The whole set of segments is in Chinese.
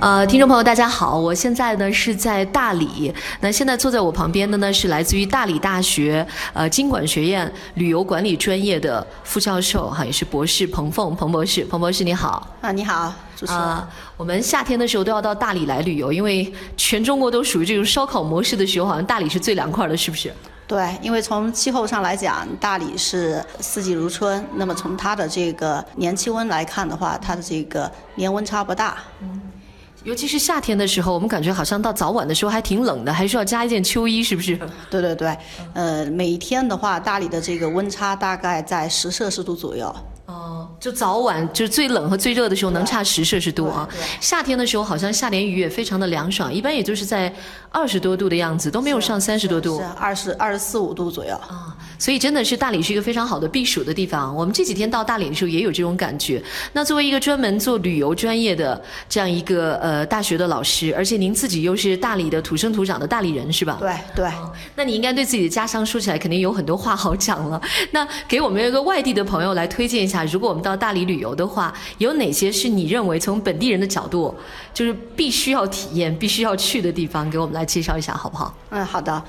呃，听众朋友，大家好，我现在呢是在大理。那现在坐在我旁边的呢是来自于大理大学呃经管学院旅游管理专业的副教授哈，也是博士彭凤彭博士。彭博士你好。啊，你好，主持人。啊，我们夏天的时候都要到大理来旅游，因为全中国都属于这种烧烤模式的时候，好像大理是最凉快的，是不是？对，因为从气候上来讲，大理是四季如春。那么从它的这个年气温来看的话，它的这个年温差不大。尤其是夏天的时候，我们感觉好像到早晚的时候还挺冷的，还需要加一件秋衣，是不是？对对对，呃，每天的话，大理的这个温差大概在十摄氏度左右。哦，就早晚就是最冷和最热的时候能差十摄氏度啊。夏天的时候好像下点雨也非常的凉爽，一般也就是在二十多度的样子，都没有上三十多度。是二十二十四五度左右啊。所以真的是大理是一个非常好的避暑的地方。我们这几天到大理的时候也有这种感觉。那作为一个专门做旅游专业的这样一个呃大学的老师，而且您自己又是大理的土生土长的大理人是吧？对对。那你应该对自己的家乡说起来肯定有很多话好讲了。那给我们一个外地的朋友来推荐一下。如果我们到大理旅游的话，有哪些是你认为从本地人的角度，就是必须要体验、必须要去的地方？给我们来介绍一下，好不好？嗯，好的。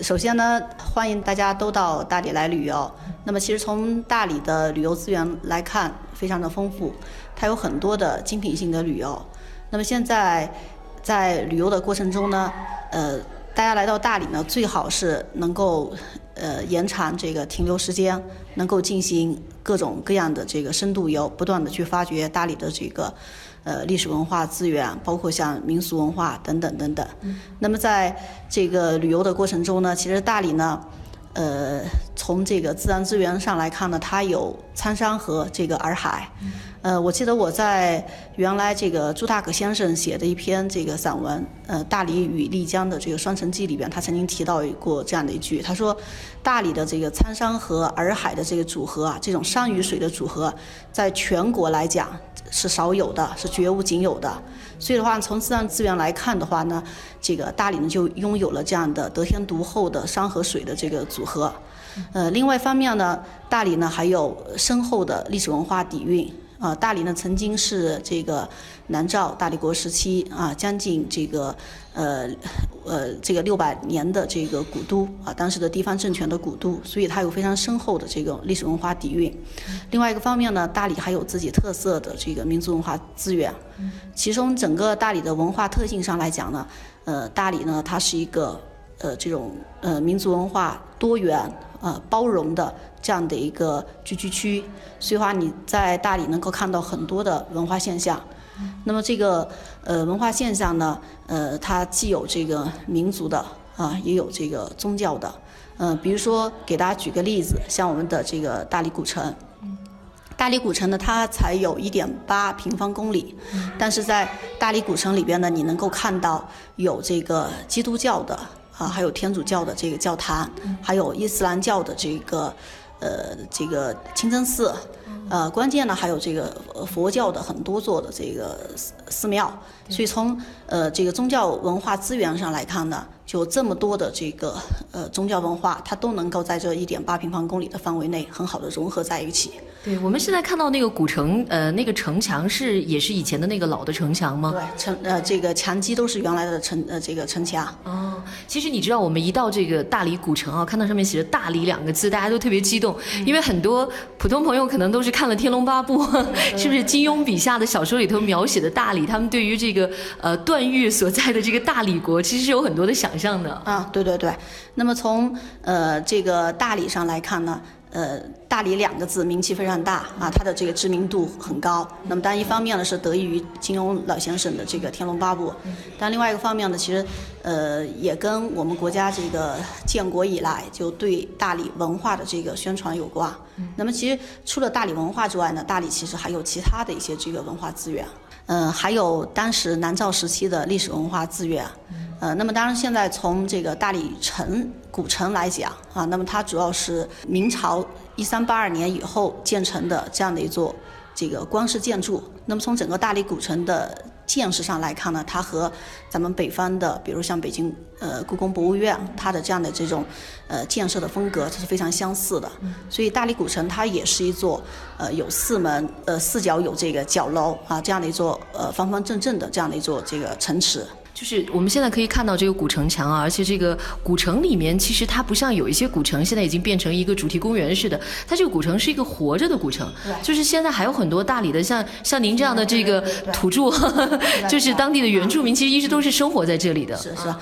首先呢，欢迎大家都到大理来旅游。那么，其实从大理的旅游资源来看，非常的丰富，它有很多的精品性的旅游。那么现在在旅游的过程中呢，呃，大家来到大理呢，最好是能够呃延长这个停留时间，能够进行。各种各样的这个深度游，不断的去发掘大理的这个呃历史文化资源，包括像民俗文化等等等等。那么在这个旅游的过程中呢，其实大理呢，呃，从这个自然资源上来看呢，它有苍山和这个洱海。呃，我记得我在原来这个朱大可先生写的一篇这个散文，呃，《大理与丽江的这个双城记》里边，他曾经提到过这样的一句，他说，大理的这个苍山和洱海的这个组合啊，这种山与水的组合，在全国来讲是少有的，是绝无仅有的。所以的话，从自然资源来看的话呢，这个大理呢就拥有了这样的得天独厚的山和水的这个组合。呃，另外一方面呢，大理呢还有深厚的历史文化底蕴。啊，大理呢曾经是这个南诏大理国时期啊，将近这个呃呃这个六百年的这个古都啊，当时的地方政权的古都，所以它有非常深厚的这个历史文化底蕴。另外一个方面呢，大理还有自己特色的这个民族文化资源。其中整个大理的文化特性上来讲呢，呃，大理呢它是一个呃这种呃民族文化多元。呃，包容的这样的一个聚居区，所以话你在大理能够看到很多的文化现象。那么这个呃文化现象呢，呃，它既有这个民族的啊，也有这个宗教的。嗯，比如说给大家举个例子，像我们的这个大理古城。大理古城呢，它才有一点八平方公里，但是在大理古城里边呢，你能够看到有这个基督教的。啊，还有天主教的这个教堂，还有伊斯兰教的这个，呃，这个清真寺，呃，关键呢还有这个佛教的很多座的这个寺寺庙，所以从呃这个宗教文化资源上来看呢。就这么多的这个呃宗教文化，它都能够在这一点八平方公里的范围内很好的融合在一起。对，我们现在看到那个古城，呃，那个城墙是也是以前的那个老的城墙吗？对，城呃这个墙基都是原来的城呃这个城墙。哦，其实你知道，我们一到这个大理古城啊，看到上面写着“大理”两个字，大家都特别激动，因为很多普通朋友可能都是看了《天龙八部》，是不是金庸笔下的小说里头描写的大理？他们对于这个呃段誉所在的这个大理国，其实是有很多的想象。这样的啊，对对对。那么从呃这个大理上来看呢，呃，大理两个字名气非常大啊，它的这个知名度很高。那么当然一方面呢是得益于金庸老先生的这个《天龙八部》，但另外一个方面呢，其实呃也跟我们国家这个建国以来就对大理文化的这个宣传有关。那么其实除了大理文化之外呢，大理其实还有其他的一些这个文化资源，嗯，还有当时南诏时期的历史文化资源。呃，那么当然，现在从这个大理城古城来讲啊，那么它主要是明朝一三八二年以后建成的这样的一座这个光式建筑，那么从整个大理古城的建设上来看呢，它和咱们北方的，比如像北京呃故宫博物院，它的这样的这种呃建设的风格，它是非常相似的。所以大理古城它也是一座呃有四门呃四角有这个角楼啊这样的一座呃方方正正的这样的一座这个城池。就是我们现在可以看到这个古城墙啊，而且这个古城里面其实它不像有一些古城现在已经变成一个主题公园似的，它这个古城是一个活着的古城。就是现在还有很多大理的像像您这样的这个土著，就是当地的原住民，其实一直都是生活在这里的。是是。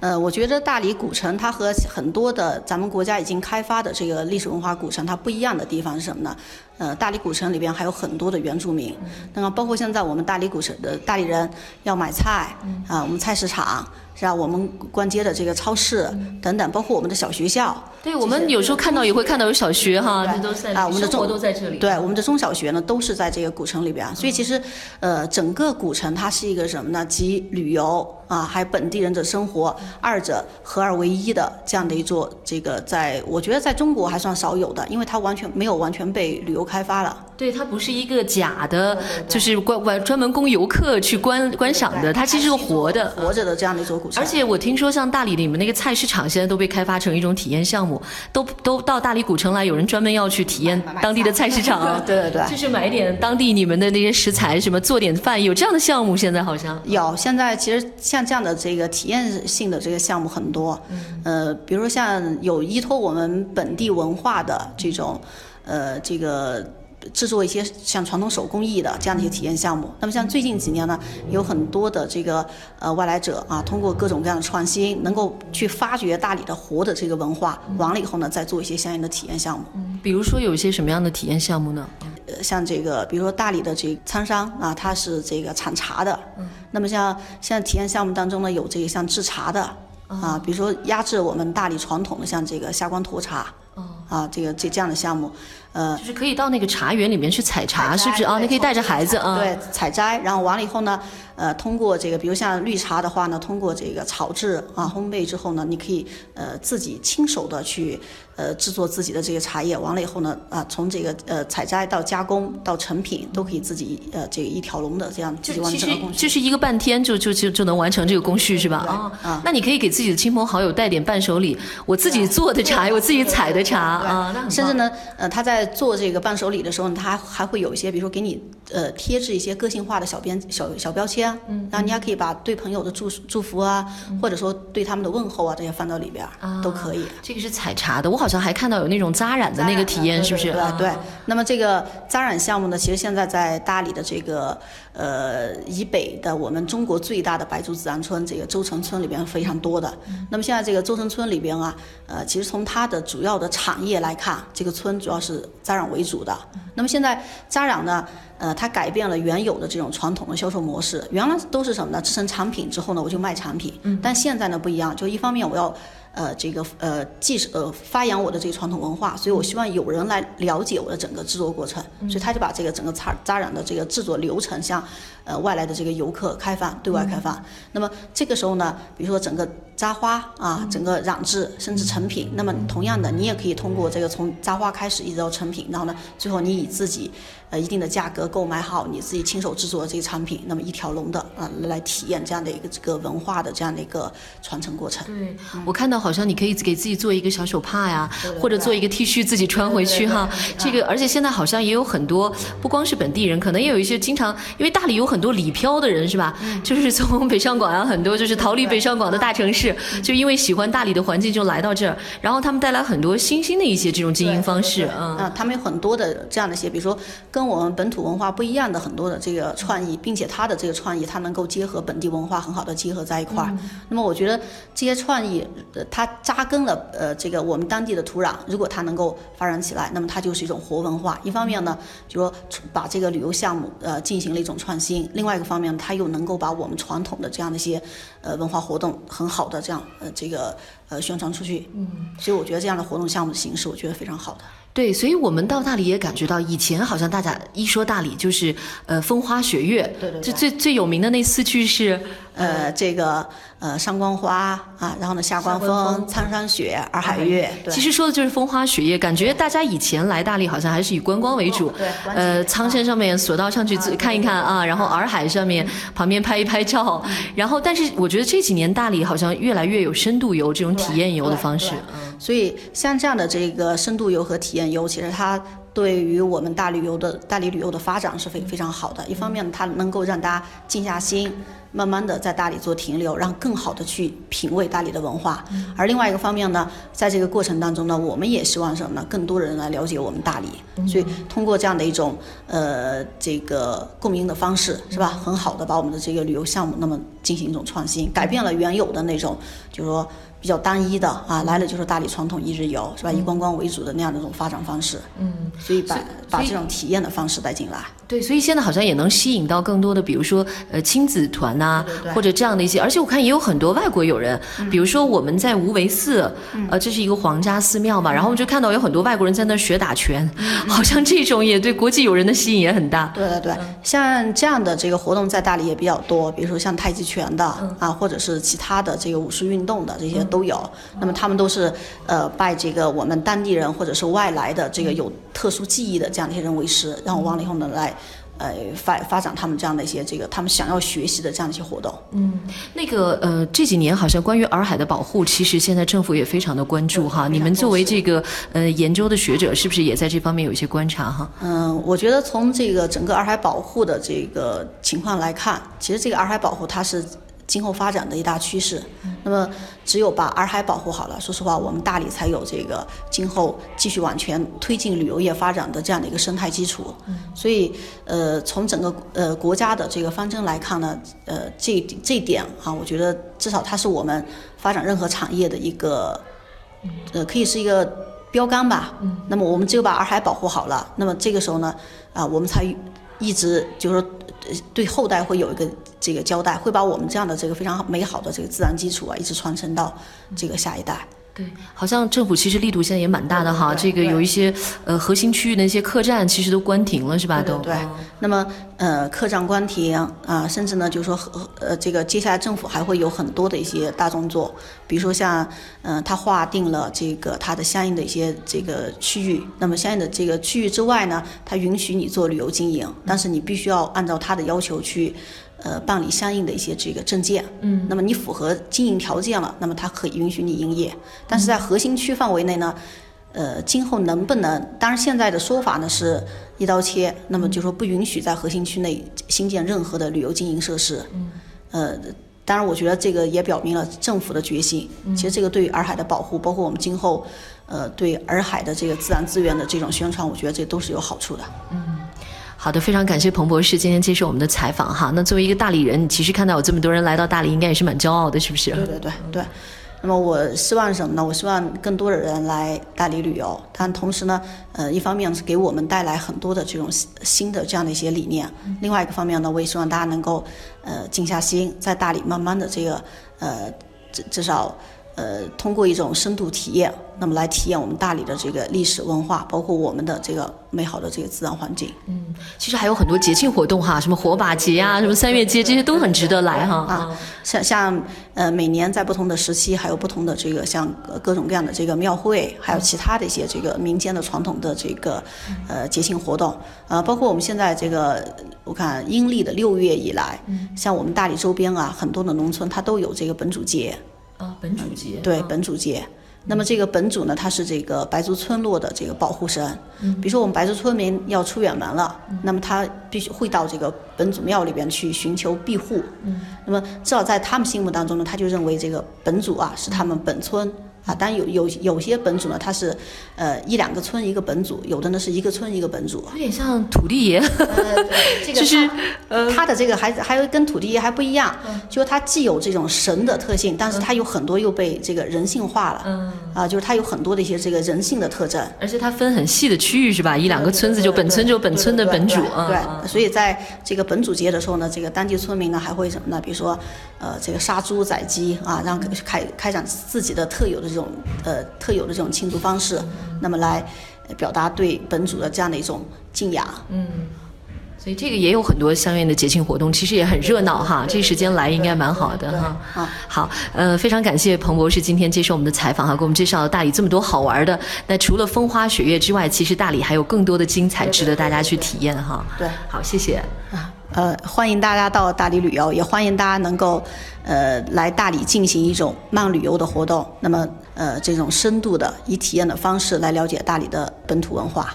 呃，我觉得大理古城它和很多的咱们国家已经开发的这个历史文化古城它不一样的地方是什么呢？呃，大理古城里边还有很多的原住民，那么包括现在我们大理古城的大理人要买菜啊，我们菜市场。是吧？我们逛街的这个超市等等，包括我们的小学校。对，我们有时候看到也会看到有小学哈，这都在啊，我们的中都在这里。对，我们的中小学呢都是在这个古城里边。所以其实，呃，整个古城它是一个什么呢？集旅游啊，还有本地人的生活二者合二为一的这样的一座这个，在我觉得在中国还算少有的，因为它完全没有完全被旅游开发了。对，它不是一个假的，就是关关专门供游客去观观赏的，它其实是活的、活着的这样的一座古城。而且我听说，像大理你们那个菜市场，现在都被开发成一种体验项目，都都到大理古城来，有人专门要去体验当地的菜市场，对对对，就是买点当地你们的那些食材，什么做点饭，有这样的项目，现在好像有。现在其实像这样的这个体验性的这个项目很多，呃，比如说像有依托我们本地文化的这种，呃，这个。制作一些像传统手工艺的这样的一些体验项目。那么像最近几年呢，有很多的这个呃外来者啊，通过各种各样的创新，能够去发掘大理的活的这个文化，完了以后呢，再做一些相应的体验项目。嗯，比如说有一些什么样的体验项目呢？呃，像这个，比如说大理的这沧商啊，它是这个产茶的。嗯。那么像现在体验项目当中呢，有这个像制茶的啊，比如说压制我们大理传统的像这个下关沱茶。哦。啊，这个这这样的项目。呃，就是可以到那个茶园里面去采茶，是不是啊？你可以带着孩子啊，对，采摘，然后完了以后呢，呃，通过这个，比如像绿茶的话呢，通过这个炒制啊、烘焙之后呢，你可以呃自己亲手的去呃制作自己的这个茶叶，完了以后呢，啊，从这个呃采摘到加工到成品都可以自己呃这个一条龙的这样自己完成的工序。就是一个半天就就就就能完成这个工序是吧？啊啊，那你可以给自己的亲朋好友带点伴手礼，我自己做的茶，我自己采的茶啊，那甚至呢，呃，他在做这个伴手礼的时候呢，他还会有一些，比如说给你呃贴制一些个性化的小编小小标签，嗯，然后你还可以把对朋友的祝祝福啊，或者说对他们的问候啊这些放到里边儿，都可以。这个是采茶的，我好像还看到有那种扎染的那个体验，是不是？对。那么这个扎染项目呢，其实现在在大理的这个呃以北的我们中国最大的白族自然村这个周城村里边非常多的。那么现在这个周城村里边啊，呃，其实从它的主要的产业来看，这个村主要是扎染为主的。那么现在扎染呢，呃，它改变了原有的这种传统的销售模式。原来都是什么呢？制成产品之后呢，我就卖产品。嗯。但现在呢不一样，就一方面我要。呃，这个呃，既是呃发扬我的这个传统文化，所以我希望有人来了解我的整个制作过程，所以他就把这个整个扎扎染的这个制作流程向呃外来的这个游客开放，对外开放。那么这个时候呢，比如说整个扎花啊，整个染制甚至成品，那么同样的，你也可以通过这个从扎花开始一直到成品，然后呢，最后你以自己呃一定的价格购买好你自己亲手制作的这个产品，那么一条龙的啊来体验这样的一个这个文化的这样的一个传承过程。对，我看到。好像你可以给自己做一个小手帕呀，或者做一个 T 恤自己穿回去哈。这个，而且现在好像也有很多，不光是本地人，可能也有一些经常，因为大理有很多里漂的人是吧？就是从北上广啊，很多就是逃离北上广的大城市，就因为喜欢大理的环境就来到这儿，然后他们带来很多新兴的一些这种经营方式啊。啊，他们有很多的这样的一些，比如说跟我们本土文化不一样的很多的这个创意，并且他的这个创意，他能够结合本地文化很好的结合在一块儿。那么我觉得这些创意，它扎根了呃这个我们当地的土壤，如果它能够发展起来，那么它就是一种活文化。一方面呢，就说把这个旅游项目呃进行了一种创新；另外一个方面，它又能够把我们传统的这样的一些呃文化活动很好的这样呃这个呃宣传出去。嗯，所以我觉得这样的活动项目的形式，我觉得非常好的。对，所以我们到大理也感觉到，以前好像大家一说大理就是呃风花雪月，对对。就最最有名的那四句是。呃，这个呃上官花啊，然后呢下官下官风、苍山雪、洱海月，对。其实说的就是风花雪月，感觉大家以前来大理好像还是以观光为主，哦对呃，苍山上面索道上去看一看啊，然后洱海上面旁边拍一拍照，然后但是我觉得这几年大理好像越来越有深度游这种体验游的方式对，所以像这样的这个深度游和体验游，其实它对于我们大旅游的大理旅游的发展是非非常好的。一方面，它能够让大家静下心，慢慢的在大理做停留，让更好的去品味大理的文化。而另外一个方面呢，在这个过程当中呢，我们也希望什么呢？更多人来了解我们大理。所以通过这样的一种呃这个共赢的方式，是吧？很好的把我们的这个旅游项目那么进行一种创新，改变了原有的那种，就是说。比较单一的啊，来了就是大理传统一日游，是吧？以观光为主的那样的一种发展方式。嗯，所以把把这种体验的方式带进来。对，所以现在好像也能吸引到更多的，比如说呃亲子团呐、对对对或者这样的一些，而且我看也有很多外国友人，比如说我们在无为寺，呃，这是一个皇家寺庙嘛，然后我们就看到有很多外国人在那儿学打拳，好像这种也对国际友人的吸引也很大。对对对，像这样的这个活动在大理也比较多，比如说像太极拳的、啊，或者是其他的这个武术运动的这些都有。那么他们都是呃拜这个我们当地人或者是外来的这个有特殊技艺的这样的一些人为师，然后完了以后呢来。呃，发发展他们这样的一些这个他们想要学习的这样的一些活动，嗯那个呃，这几年好像关于洱海的保护，其实现在政府也非常的关注哈。你们作为这个呃研究的学者，是不是也在这方面有一些观察哈？嗯，我觉得从这个整个洱海保护的这个情况来看，其实这个洱海保护它是今后发展的一大趋势。那么，只有把洱海保护好了，说实话，我们大理才有这个今后继续往前推进旅游业发展的这样的一个生态基础。所以，呃，从整个呃国家的这个方针来看呢，呃，这这一点啊，我觉得至少它是我们发展任何产业的一个，呃，可以是一个标杆吧。那么我们只有把洱海保护好了，那么这个时候呢，啊，我们才一直就是对后代会有一个这个交代，会把我们这样的这个非常美好的这个自然基础啊，一直传承到这个下一代。对，好像政府其实力度现在也蛮大的哈。这个有一些呃核心区域的一些客栈，其实都关停了是吧？都对。那么呃，客栈关停啊、甚至呢，就是说和呃，这个接下来政府还会有很多的一些大动作，比如说像嗯、呃，它划定了这个它的相应的一些这个区域，那么相应的这个区域之外呢，它允许你做旅游经营，但是你必须要按照它的要求去。呃，办理相应的一些这个证件，嗯，那么你符合经营条件了，那么它可以允许你营业。但是在核心区范围内呢，呃，今后能不能？当然，现在的说法呢是一刀切，那么就说不允许在核心区内新建任何的旅游经营设施。嗯，呃，当然，我觉得这个也表明了政府的决心。其实，这个对于洱海的保护，包括我们今后，呃，对洱海的这个自然资源的这种宣传，我觉得这都是有好处的。好的，非常感谢彭博士今天接受我们的采访哈。那作为一个大理人，你其实看到有这么多人来到大理，应该也是蛮骄傲的，是不是？对对对对。那么我希望什么呢？我希望更多的人来大理旅游，但同时呢，呃，一方面是给我们带来很多的这种新的这样的一些理念，另外一个方面呢，我也希望大家能够呃静下心，在大理慢慢的这个呃至至少呃通过一种深度体验，那么来体验我们大理的这个历史文化，包括我们的这个美好的这个自然环境。嗯其实还有很多节庆活动哈，什么火把节啊，什么三月节，这些都很值得来哈。啊，像像呃，每年在不同的时期，还有不同的这个像呃各种各样的这个庙会，还有其他的一些这个民间的传统的这个呃节庆活动，呃，包括我们现在这个我看阴历的六月以来，像我们大理周边啊，很多的农村它都有这个本主节，啊，本主节对，本主节。那么这个本主呢，他是这个白族村落的这个保护神。比如说我们白族村民要出远门了，那么他必须会到这个本主庙里边去寻求庇护。那么至少在他们心目当中呢，他就认为这个本主啊是他们本村。啊，当然有有有些本主呢，他是，呃一两个村一个本主，有的呢是一个村一个本主。有点像土地爷，呃，这个就是它它的这个还还有跟土地爷还不一样，就是它既有这种神的特性，但是它有很多又被这个人性化了，嗯，啊，就是它有很多的一些这个人性的特征。而且它分很细的区域是吧？一两个村子就本村就本村的本主，嗯对，所以在这个本主节的时候呢，这个当地村民呢还会什么呢？比如说，呃，这个杀猪宰鸡啊，让开开展自己的特有的这种呃特有的这种庆祝方式，那么来呃表达对本主的这样的一种敬仰。嗯所以这个也有很多相应的节庆活动，其实也很热闹哈。这时间来应该蛮好的哈。啊，好，呃，非常感谢彭博士今天接受我们的采访哈，给我们介绍了大理这么多好玩的。那除了风花雪月之外，其实大理还有更多的精彩值得大家去体验哈。对，好，谢谢。呃，欢迎大家到大理旅游，也欢迎大家能够呃来大理进行一种慢旅游的活动。那么呃这种深度的以体验的方式来了解大理的本土文化。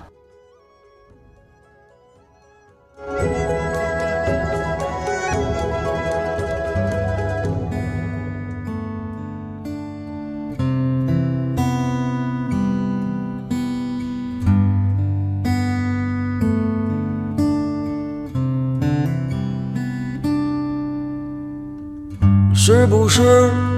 是不是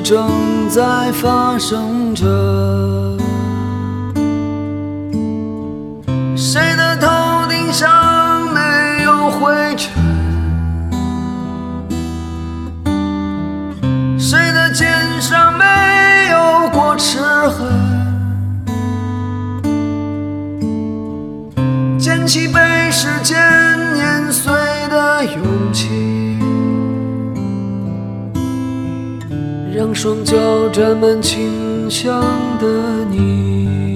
正在发生着。谁的头顶上没有灰尘？谁的肩上没有过齿痕？捡起被时间碾碎的勇气，双脚沾满清香的你。